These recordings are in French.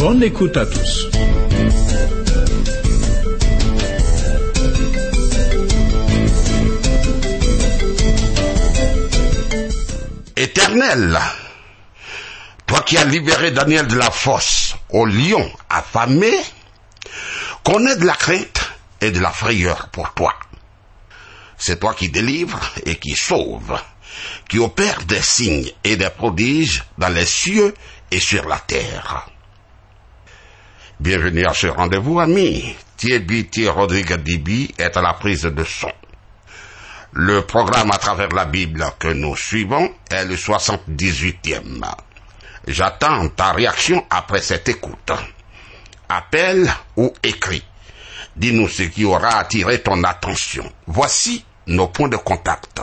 Bonne écoute à tous. Éternel, toi qui as libéré Daniel de la fosse au lion affamé, connais de la crainte et de la frayeur pour toi. C'est toi qui délivres et qui sauves, qui opère des signes et des prodiges dans les cieux et sur la terre. Bienvenue à ce rendez-vous, amis. Thierry Rodriguez Dibi est à la prise de son. Le programme à travers la Bible que nous suivons est le 78e. J'attends ta réaction après cette écoute. Appelle ou écris. Dis-nous ce qui aura attiré ton attention. Voici nos points de contact.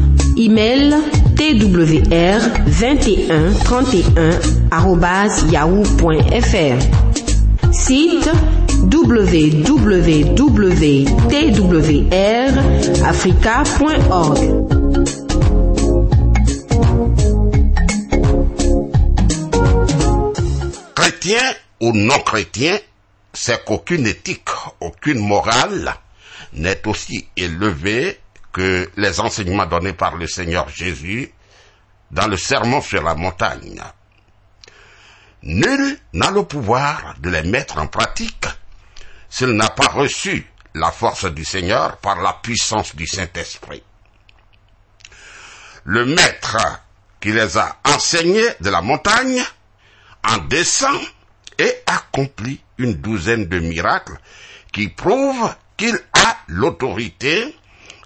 Email twr 21 31 yahoo.fr. Site www.twrafrica.org. Chrétien ou non chrétien, c'est qu'aucune éthique, aucune morale n'est aussi élevée que les enseignements donnés par le Seigneur Jésus dans le sermon sur la montagne. Nul n'a le pouvoir de les mettre en pratique s'il n'a pas reçu la force du Seigneur par la puissance du Saint-Esprit. Le maître qui les a enseignés de la montagne en descend et accomplit une douzaine de miracles qui prouvent qu'il a l'autorité,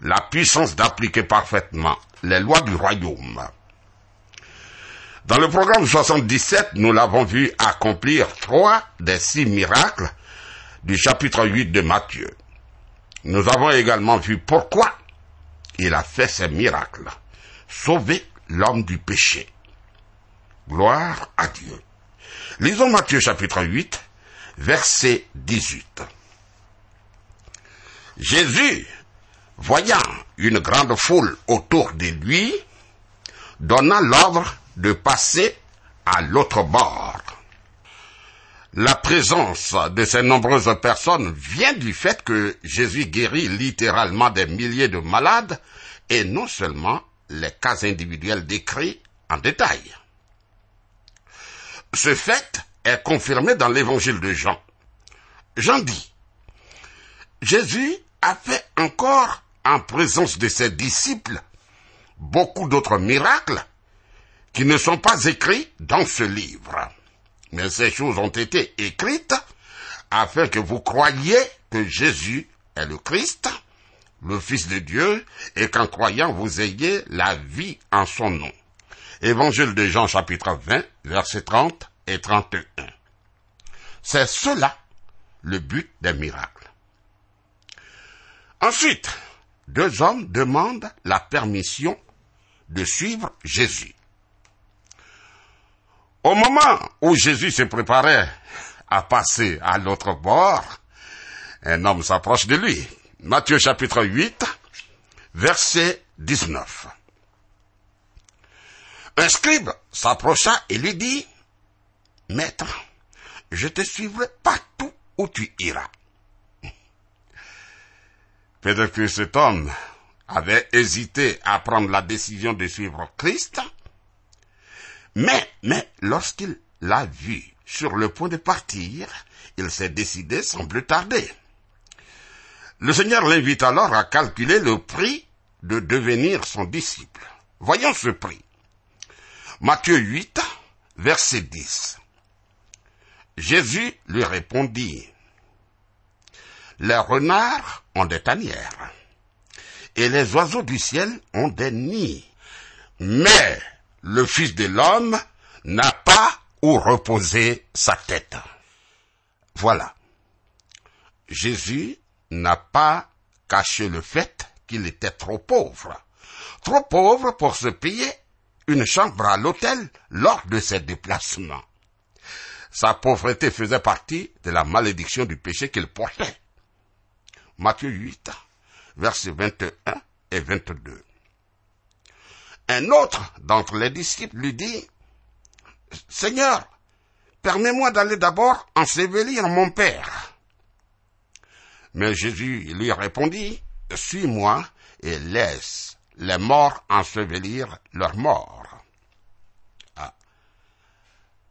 la puissance d'appliquer parfaitement les lois du royaume. Dans le programme 77, nous l'avons vu accomplir trois des six miracles du chapitre 8 de Matthieu. Nous avons également vu pourquoi il a fait ces miracles. Sauver l'homme du péché. Gloire à Dieu. Lisons Matthieu chapitre 8, verset 18. Jésus, voyant une grande foule autour de lui, donna l'ordre de passer à l'autre bord. La présence de ces nombreuses personnes vient du fait que Jésus guérit littéralement des milliers de malades et non seulement les cas individuels décrits en détail. Ce fait est confirmé dans l'évangile de Jean. Jean dit, Jésus a fait encore en présence de ses disciples beaucoup d'autres miracles qui ne sont pas écrits dans ce livre. Mais ces choses ont été écrites afin que vous croyiez que Jésus est le Christ, le Fils de Dieu, et qu'en croyant vous ayez la vie en son nom. Évangile de Jean chapitre 20, versets 30 et 31. C'est cela le but des miracles. Ensuite, deux hommes demandent la permission de suivre Jésus. Au moment où Jésus se préparait à passer à l'autre bord, un homme s'approche de lui. Matthieu chapitre 8, verset 19. Un scribe s'approcha et lui dit, Maître, je te suivrai partout où tu iras. Peut-être que cet homme avait hésité à prendre la décision de suivre Christ, mais, mais, lorsqu'il l'a vu sur le point de partir, il s'est décidé sans plus tarder. Le Seigneur l'invite alors à calculer le prix de devenir son disciple. Voyons ce prix. Matthieu 8, verset 10. Jésus lui répondit, Les renards ont des tanières, et les oiseaux du ciel ont des nids, mais le Fils de l'homme n'a pas où reposer sa tête. Voilà. Jésus n'a pas caché le fait qu'il était trop pauvre. Trop pauvre pour se payer une chambre à l'hôtel lors de ses déplacements. Sa pauvreté faisait partie de la malédiction du péché qu'il portait. Matthieu 8, versets 21 et 22. Un autre d'entre les disciples lui dit, Seigneur, permets-moi d'aller d'abord ensevelir mon père. Mais Jésus lui répondit, Suis-moi et laisse les morts ensevelir leurs morts. Ah.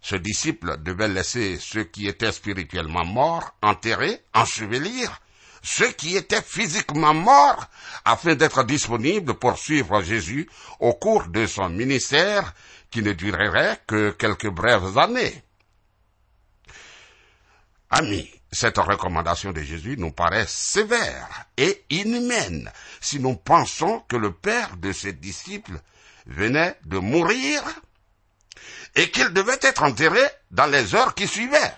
Ce disciple devait laisser ceux qui étaient spirituellement morts enterrer, ensevelir ceux qui étaient physiquement morts afin d'être disponibles pour suivre Jésus au cours de son ministère qui ne durerait que quelques brèves années. Amis, cette recommandation de Jésus nous paraît sévère et inhumaine si nous pensons que le père de ses disciples venait de mourir et qu'il devait être enterré dans les heures qui suivaient.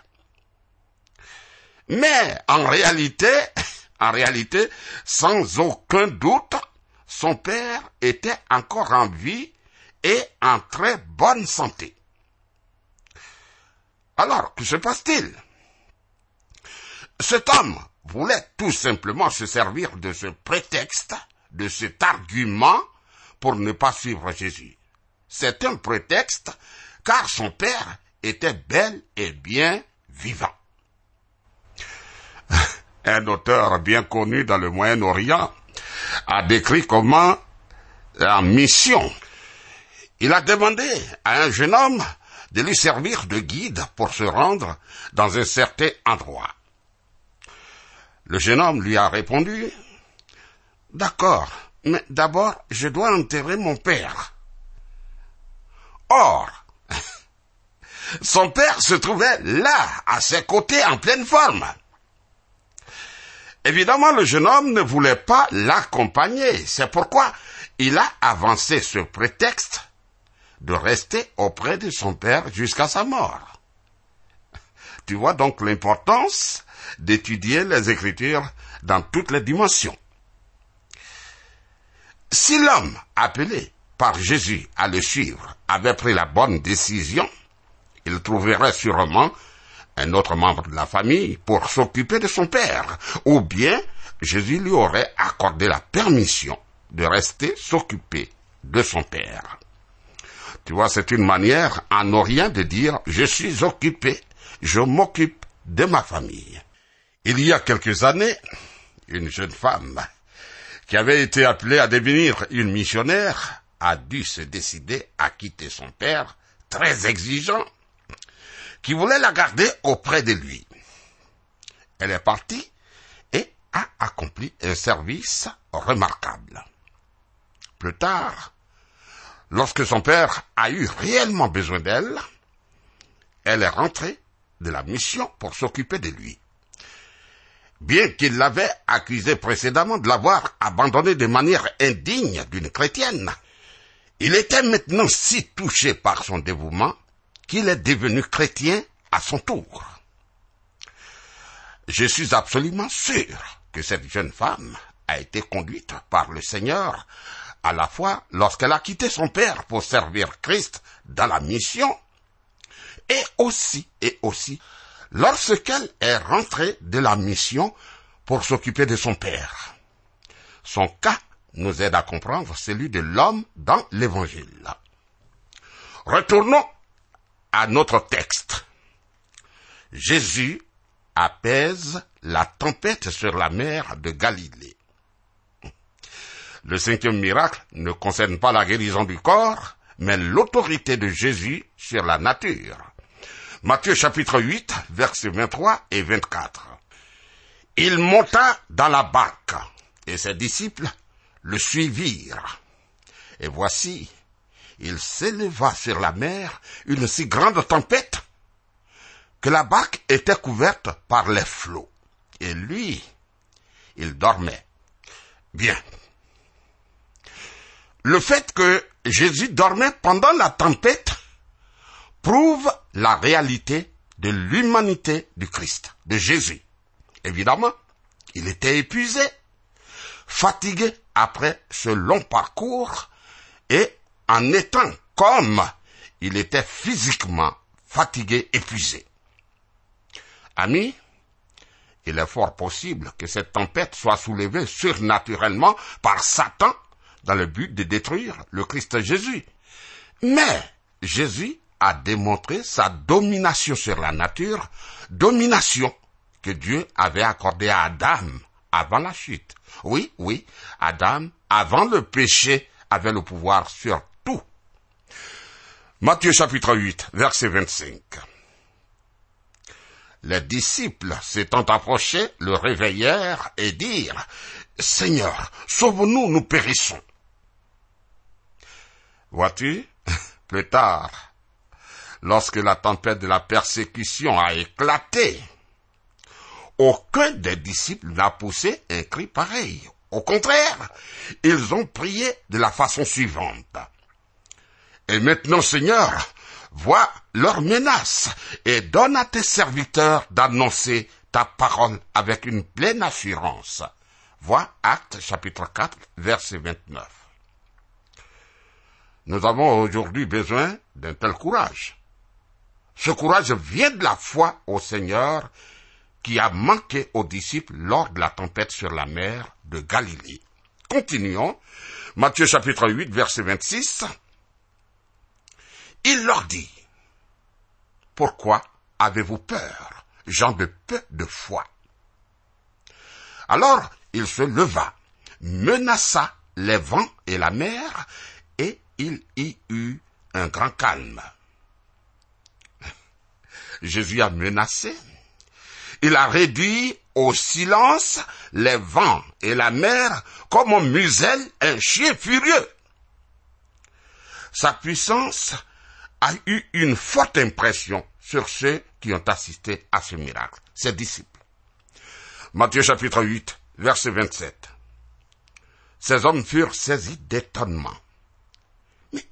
Mais en réalité, en réalité, sans aucun doute, son père était encore en vie et en très bonne santé. Alors, que se passe-t-il? Cet homme voulait tout simplement se servir de ce prétexte, de cet argument, pour ne pas suivre Jésus. C'est un prétexte, car son père était bel et bien vivant. Un auteur bien connu dans le Moyen-Orient a décrit comment la mission il a demandé à un jeune homme de lui servir de guide pour se rendre dans un certain endroit. Le jeune homme lui a répondu, D'accord, mais d'abord je dois enterrer mon père. Or, son père se trouvait là, à ses côtés, en pleine forme. Évidemment, le jeune homme ne voulait pas l'accompagner. C'est pourquoi il a avancé ce prétexte de rester auprès de son père jusqu'à sa mort. Tu vois donc l'importance d'étudier les Écritures dans toutes les dimensions. Si l'homme appelé par Jésus à le suivre avait pris la bonne décision, il trouverait sûrement un autre membre de la famille pour s'occuper de son père, ou bien Jésus lui aurait accordé la permission de rester s'occuper de son père. Tu vois, c'est une manière en Orient de dire je suis occupé, je m'occupe de ma famille. Il y a quelques années, une jeune femme qui avait été appelée à devenir une missionnaire a dû se décider à quitter son père, très exigeant, qui voulait la garder auprès de lui. Elle est partie et a accompli un service remarquable. Plus tard, Lorsque son père a eu réellement besoin d'elle, elle est rentrée de la mission pour s'occuper de lui. Bien qu'il l'avait accusé précédemment de l'avoir abandonné de manière indigne d'une chrétienne, il était maintenant si touché par son dévouement qu'il est devenu chrétien à son tour. Je suis absolument sûr que cette jeune femme a été conduite par le Seigneur à la fois lorsqu'elle a quitté son père pour servir Christ dans la mission, et aussi, et aussi, lorsqu'elle est rentrée de la mission pour s'occuper de son père. Son cas nous aide à comprendre celui de l'homme dans l'évangile. Retournons à notre texte. Jésus apaise la tempête sur la mer de Galilée. Le cinquième miracle ne concerne pas la guérison du corps, mais l'autorité de Jésus sur la nature. Matthieu chapitre 8, versets 23 et 24. Il monta dans la barque, et ses disciples le suivirent. Et voici, il s'éleva sur la mer une si grande tempête que la barque était couverte par les flots. Et lui, il dormait. Bien. Le fait que Jésus dormait pendant la tempête prouve la réalité de l'humanité du Christ, de Jésus. Évidemment, il était épuisé, fatigué après ce long parcours et en étant comme il était physiquement fatigué, épuisé. Amis, il est fort possible que cette tempête soit soulevée surnaturellement par Satan dans le but de détruire le Christ Jésus. Mais Jésus a démontré sa domination sur la nature, domination que Dieu avait accordé à Adam avant la chute. Oui, oui, Adam, avant le péché, avait le pouvoir sur. Matthieu chapitre 8, verset 25. Les disciples s'étant approchés le réveillèrent et dirent, Seigneur, sauve-nous, nous périssons. Vois-tu, plus tard, lorsque la tempête de la persécution a éclaté, aucun des disciples n'a poussé un cri pareil. Au contraire, ils ont prié de la façon suivante. Et maintenant, Seigneur, vois leurs menaces et donne à tes serviteurs d'annoncer ta parole avec une pleine assurance. Vois Acte chapitre 4, verset 29. Nous avons aujourd'hui besoin d'un tel courage. Ce courage vient de la foi au Seigneur qui a manqué aux disciples lors de la tempête sur la mer de Galilée. Continuons. Matthieu chapitre 8, verset 26. Il leur dit, Pourquoi avez-vous peur, gens de peu de foi? Alors il se leva, menaça les vents et la mer, et il y eut un grand calme. Jésus a menacé, il a réduit au silence les vents et la mer comme on muselle un chien furieux. Sa puissance a eu une forte impression sur ceux qui ont assisté à ce miracle, ses disciples. Matthieu chapitre 8, verset 27. Ces hommes furent saisis d'étonnement. Mais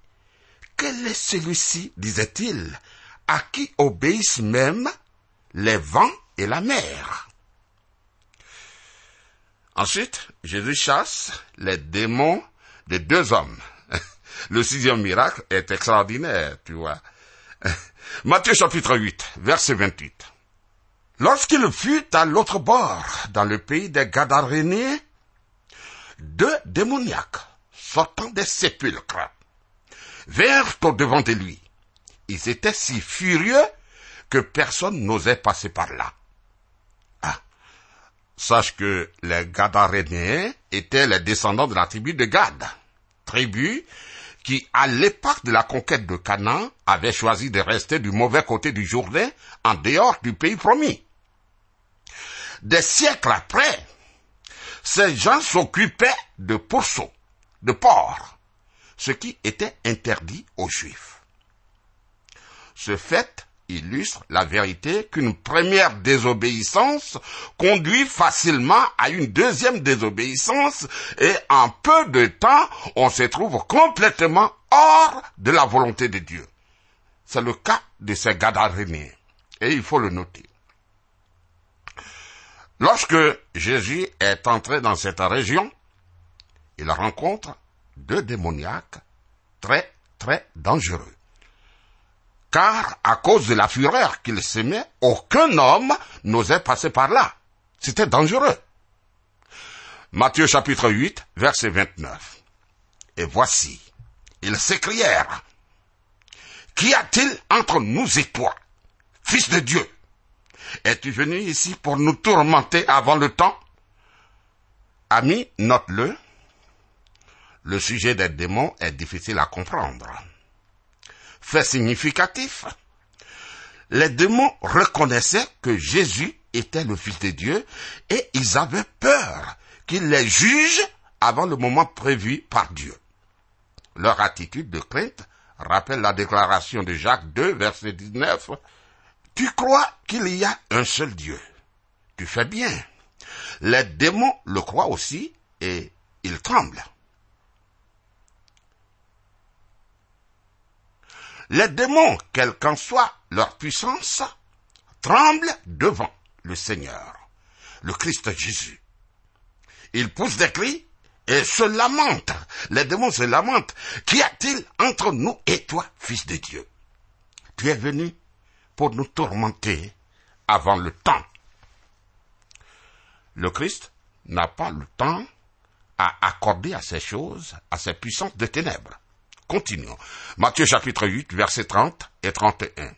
quel est celui-ci, disait-il, à qui obéissent même les vents et la mer? Ensuite, Jésus chasse les démons de deux hommes. Le sixième miracle est extraordinaire, tu vois. Matthieu chapitre 8, verset 28. Lorsqu'il fut à l'autre bord, dans le pays des Gadaréniens, deux démoniaques, sortant des sépulcres, vinrent au devant de lui. Ils étaient si furieux que personne n'osait passer par là. Sache que les Gadarénéens étaient les descendants de la tribu de Gad, tribu qui, à l'époque de la conquête de Canaan, avait choisi de rester du mauvais côté du Jourdain, en dehors du pays promis. Des siècles après, ces gens s'occupaient de pourceaux, de porcs, ce qui était interdit aux Juifs. Ce fait illustre la vérité qu'une première désobéissance conduit facilement à une deuxième désobéissance et en peu de temps, on se trouve complètement hors de la volonté de Dieu. C'est le cas de ces Gadaréniens et il faut le noter. Lorsque Jésus est entré dans cette région, il rencontre deux démoniaques très très dangereux car à cause de la fureur qu'il s'aimait, aucun homme n'osait passer par là. C'était dangereux. Matthieu chapitre 8, verset 29. Et voici, ils s'écrièrent, Qu'y a-t-il entre nous et toi, fils de Dieu? Es-tu venu ici pour nous tourmenter avant le temps? Ami, note-le. le sujet des démons est difficile à comprendre. Fait significatif, les démons reconnaissaient que Jésus était le Fils de Dieu et ils avaient peur qu'il les juge avant le moment prévu par Dieu. Leur attitude de crainte rappelle la déclaration de Jacques 2, verset 19. Tu crois qu'il y a un seul Dieu. Tu fais bien. Les démons le croient aussi et ils tremblent. Les démons, quelle qu'en soit leur puissance, tremblent devant le Seigneur, le Christ Jésus. Ils poussent des cris et se lamentent. Les démons se lamentent. Qu'y a-t-il entre nous et toi, fils de Dieu? Tu es venu pour nous tourmenter avant le temps. Le Christ n'a pas le temps à accorder à ces choses, à ces puissances de ténèbres. Continuons. Matthieu chapitre 8, versets 30 et 31.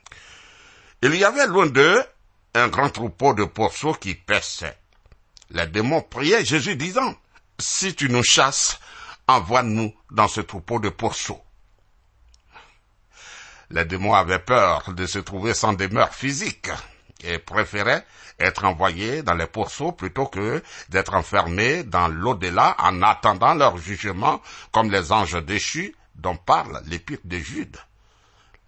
Il y avait loin d'eux un grand troupeau de pourceaux qui paissaient. Les démons priaient Jésus disant, Si tu nous chasses, envoie-nous dans ce troupeau de pourceaux. Les démons avaient peur de se trouver sans demeure physique et préféraient être envoyés dans les pourceaux plutôt que d'être enfermés dans l'au-delà en attendant leur jugement comme les anges déchus dont parle l'épître de Jude.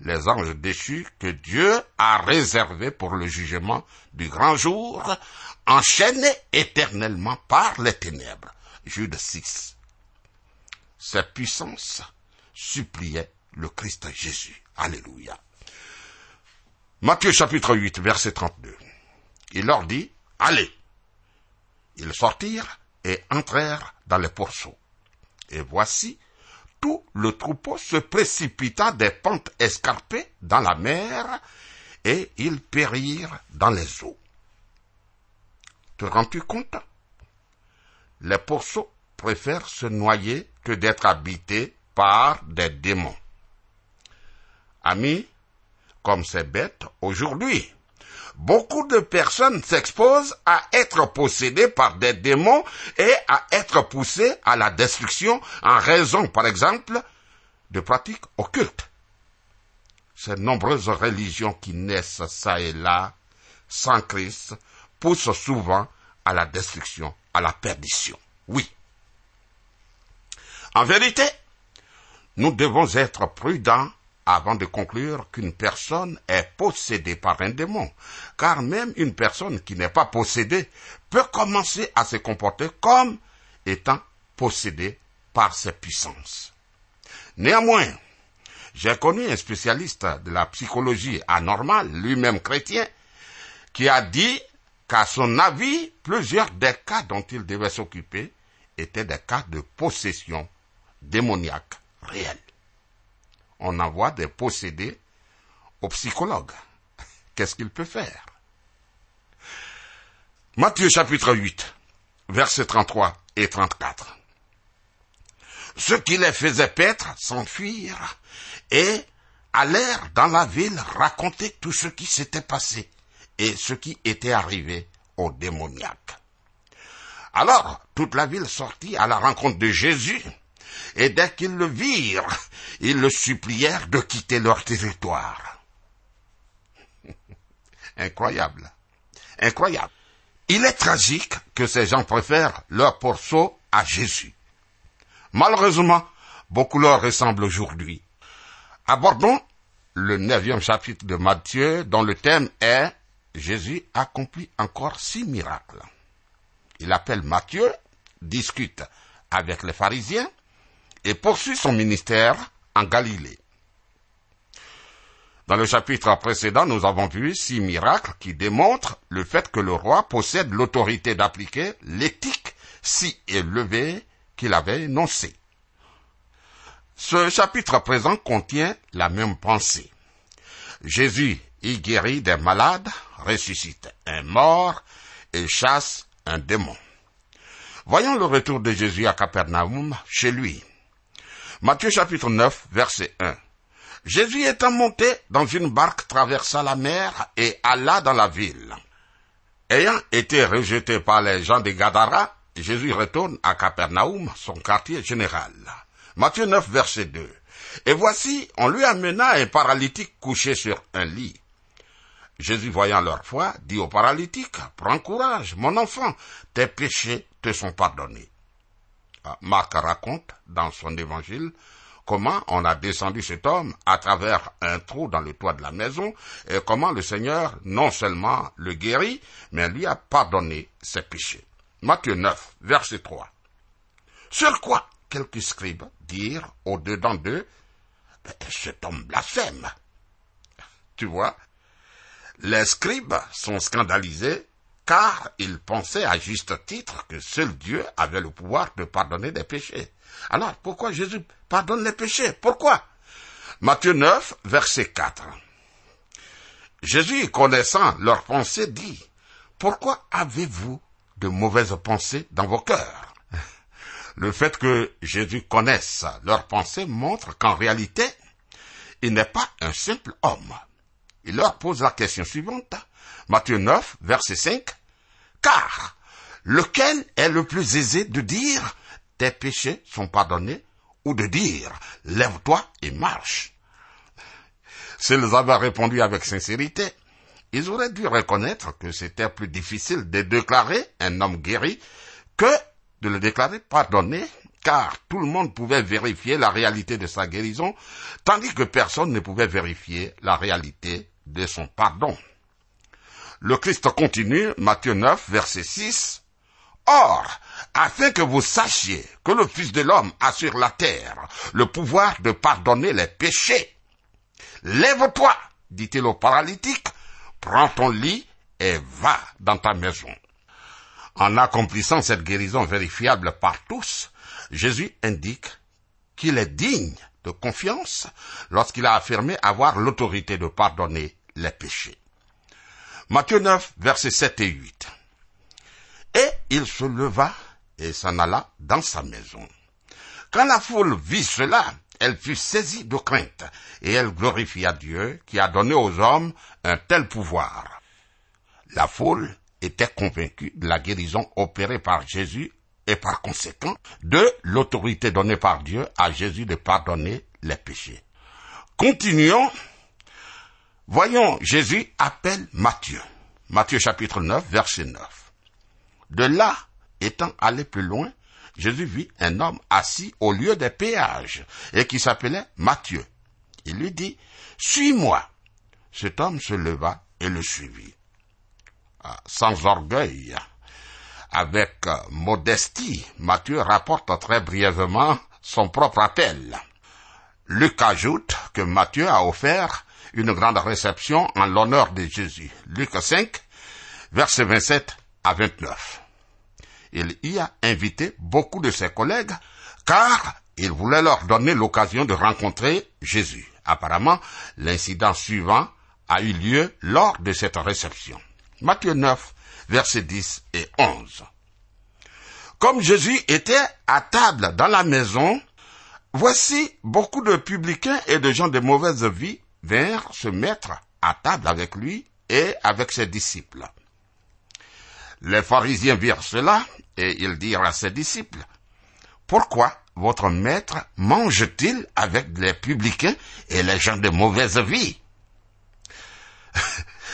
Les anges déchus que Dieu a réservés pour le jugement du grand jour, enchaînés éternellement par les ténèbres. Jude 6. Cette puissance suppliait le Christ Jésus. Alléluia. Matthieu chapitre 8, verset 32. Il leur dit, allez. Ils sortirent et entrèrent dans les pourceaux. Et voici, tout le troupeau se précipita des pentes escarpées dans la mer, et ils périrent dans les eaux. Te rends-tu compte? Les pourceaux préfèrent se noyer que d'être habités par des démons. Amis, comme c'est bête aujourd'hui. Beaucoup de personnes s'exposent à être possédées par des démons et à être poussées à la destruction en raison, par exemple, de pratiques occultes. Ces nombreuses religions qui naissent ça et là, sans Christ, poussent souvent à la destruction, à la perdition. Oui. En vérité, nous devons être prudents avant de conclure qu'une personne est possédée par un démon, car même une personne qui n'est pas possédée peut commencer à se comporter comme étant possédée par ses puissances. Néanmoins, j'ai connu un spécialiste de la psychologie anormale, lui-même chrétien, qui a dit qu'à son avis, plusieurs des cas dont il devait s'occuper étaient des cas de possession démoniaque réelle on envoie des possédés au psychologue. Qu'est-ce qu'il peut faire? Matthieu chapitre 8, versets 33 et 34. Ceux qui les faisaient paître s'enfuirent et allèrent dans la ville raconter tout ce qui s'était passé et ce qui était arrivé aux démoniaques. Alors toute la ville sortit à la rencontre de Jésus et dès qu'ils le virent, ils le supplièrent de quitter leur territoire. Incroyable. Incroyable. Il est tragique que ces gens préfèrent leur pourceau à Jésus. Malheureusement, beaucoup leur ressemblent aujourd'hui. Abordons le neuvième chapitre de Matthieu dont le thème est Jésus accomplit encore six miracles. Il appelle Matthieu, discute avec les pharisiens, et poursuit son ministère en Galilée. Dans le chapitre précédent, nous avons vu six miracles qui démontrent le fait que le roi possède l'autorité d'appliquer l'éthique si élevée qu'il avait énoncée. Ce chapitre présent contient la même pensée. Jésus y guérit des malades, ressuscite un mort et chasse un démon. Voyons le retour de Jésus à Capernaum, chez lui. Matthieu chapitre 9, verset 1. Jésus étant monté dans une barque traversa la mer et alla dans la ville. Ayant été rejeté par les gens de Gadara, Jésus retourne à Capernaum, son quartier général. Matthieu 9, verset 2. Et voici, on lui amena un paralytique couché sur un lit. Jésus, voyant leur foi, dit au paralytique, Prends courage, mon enfant, tes péchés te sont pardonnés. Ah, Marc raconte dans son évangile comment on a descendu cet homme à travers un trou dans le toit de la maison et comment le Seigneur non seulement le guérit, mais lui a pardonné ses péchés. Matthieu 9, verset 3. Sur quoi quelques scribes dirent au-dedans d'eux, cet homme blasphème. Tu vois, les scribes sont scandalisés car ils pensaient à juste titre que seul Dieu avait le pouvoir de pardonner des péchés. Alors pourquoi Jésus pardonne les péchés? Pourquoi? Matthieu 9, verset 4. Jésus, connaissant leurs pensées, dit, Pourquoi avez-vous de mauvaises pensées dans vos cœurs? Le fait que Jésus connaisse leurs pensées montre qu'en réalité, il n'est pas un simple homme. Il leur pose la question suivante. Matthieu 9, verset 5. Car, lequel est le plus aisé de dire, tes péchés sont pardonnés, ou de dire, lève-toi et marche? S'ils avaient répondu avec sincérité, ils auraient dû reconnaître que c'était plus difficile de déclarer un homme guéri que de le déclarer pardonné, car tout le monde pouvait vérifier la réalité de sa guérison, tandis que personne ne pouvait vérifier la réalité de son pardon. Le Christ continue, Matthieu 9, verset 6. Or, afin que vous sachiez que le Fils de l'homme a sur la terre le pouvoir de pardonner les péchés, lève-toi, dit-il au paralytique, prends ton lit et va dans ta maison. En accomplissant cette guérison vérifiable par tous, Jésus indique qu'il est digne de confiance lorsqu'il a affirmé avoir l'autorité de pardonner les péchés. Matthieu 9, versets 7 et 8. Et il se leva et s'en alla dans sa maison. Quand la foule vit cela, elle fut saisie de crainte, et elle glorifia Dieu qui a donné aux hommes un tel pouvoir. La foule était convaincue de la guérison opérée par Jésus et par conséquent de l'autorité donnée par Dieu à Jésus de pardonner les péchés. Continuons. Voyons, Jésus appelle Matthieu. Matthieu chapitre 9, verset 9. De là, étant allé plus loin, Jésus vit un homme assis au lieu des péages et qui s'appelait Matthieu. Il lui dit, Suis-moi. Cet homme se leva et le suivit. Ah, sans orgueil, avec modestie, Matthieu rapporte très brièvement son propre appel. Luc ajoute que Matthieu a offert une grande réception en l'honneur de Jésus. Luc 5, versets 27 à 29. Il y a invité beaucoup de ses collègues car il voulait leur donner l'occasion de rencontrer Jésus. Apparemment, l'incident suivant a eu lieu lors de cette réception. Matthieu 9, versets 10 et 11. Comme Jésus était à table dans la maison, voici beaucoup de publicains et de gens de mauvaise vie vinrent se mettre à table avec lui et avec ses disciples. Les pharisiens virent cela et ils dirent à ses disciples, Pourquoi votre maître mange-t-il avec les publicains et les gens de mauvaise vie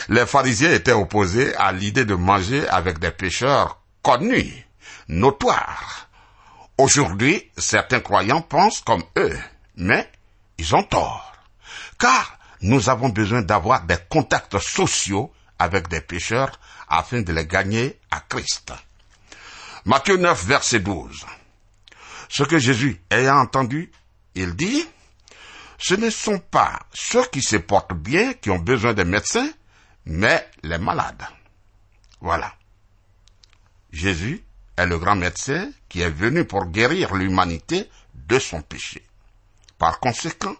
Les pharisiens étaient opposés à l'idée de manger avec des pécheurs connus, notoires. Aujourd'hui, certains croyants pensent comme eux, mais ils ont tort. Car nous avons besoin d'avoir des contacts sociaux avec des pécheurs afin de les gagner à Christ. Matthieu 9, verset 12. Ce que Jésus ayant entendu, il dit, ce ne sont pas ceux qui se portent bien qui ont besoin des médecins, mais les malades. Voilà. Jésus est le grand médecin qui est venu pour guérir l'humanité de son péché. Par conséquent,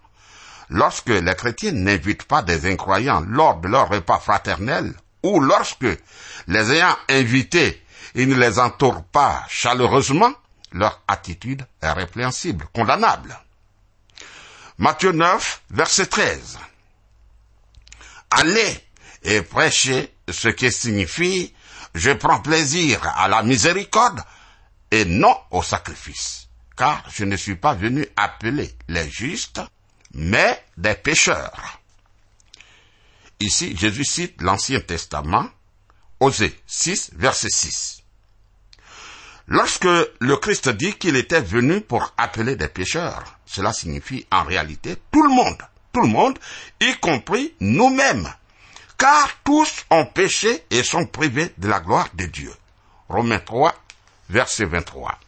lorsque les chrétiens n'invitent pas des incroyants lors de leur repas fraternel, ou lorsque, les ayant invités, ils ne les entourent pas chaleureusement, leur attitude est répréhensible, condamnable. Matthieu 9, verset 13. Allez et prêchez ce qui signifie je prends plaisir à la miséricorde et non au sacrifice. car je ne suis pas venu appeler les justes, mais des pécheurs. Ici, Jésus cite l'Ancien Testament, Osée 6, verset 6. Lorsque le Christ dit qu'il était venu pour appeler des pécheurs, cela signifie en réalité tout le monde, tout le monde, y compris nous-mêmes, car tous ont péché et sont privés de la gloire de Dieu. Romains 3, verset 23.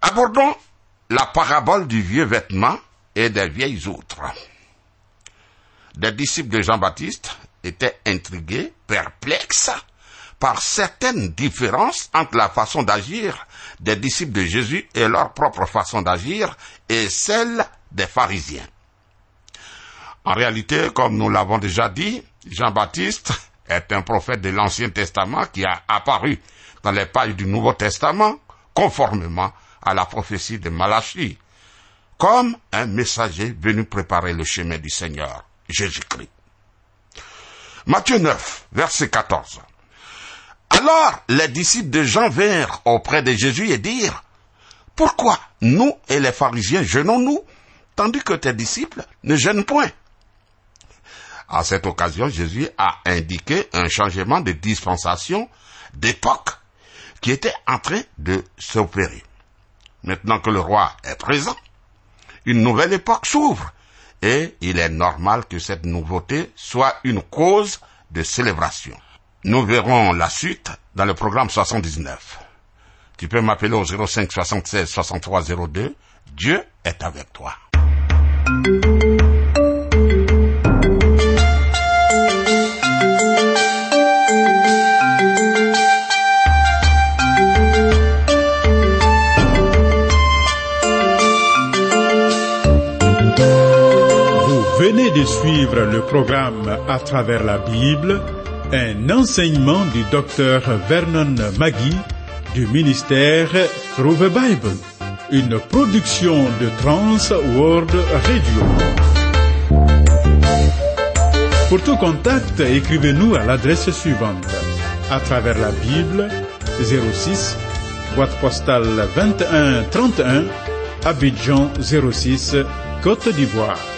Abordons la parabole du vieux vêtement et des vieilles outres. Des disciples de Jean-Baptiste étaient intrigués, perplexes par certaines différences entre la façon d'agir des disciples de Jésus et leur propre façon d'agir et celle des pharisiens. En réalité, comme nous l'avons déjà dit, Jean-Baptiste est un prophète de l'Ancien Testament qui a apparu dans les pages du Nouveau Testament conformément à la prophétie de Malachie, comme un messager venu préparer le chemin du Seigneur, Jésus-Christ. Matthieu 9, verset 14. Alors les disciples de Jean vinrent auprès de Jésus et dirent, Pourquoi nous et les pharisiens jeûnons-nous, tandis que tes disciples ne jeûnent point? À cette occasion, Jésus a indiqué un changement de dispensation, d'époque, qui était en train de s'opérer. Maintenant que le roi est présent, une nouvelle époque s'ouvre et il est normal que cette nouveauté soit une cause de célébration. Nous verrons la suite dans le programme 79. Tu peux m'appeler au 05 76 63 02. Dieu est avec toi. Venez de suivre le programme à travers la Bible, un enseignement du docteur Vernon Magui du ministère Through the Bible, une production de Trans World Radio. Pour tout contact, écrivez-nous à l'adresse suivante. À travers la Bible, 06, boîte postale 2131, Abidjan 06, Côte d'Ivoire.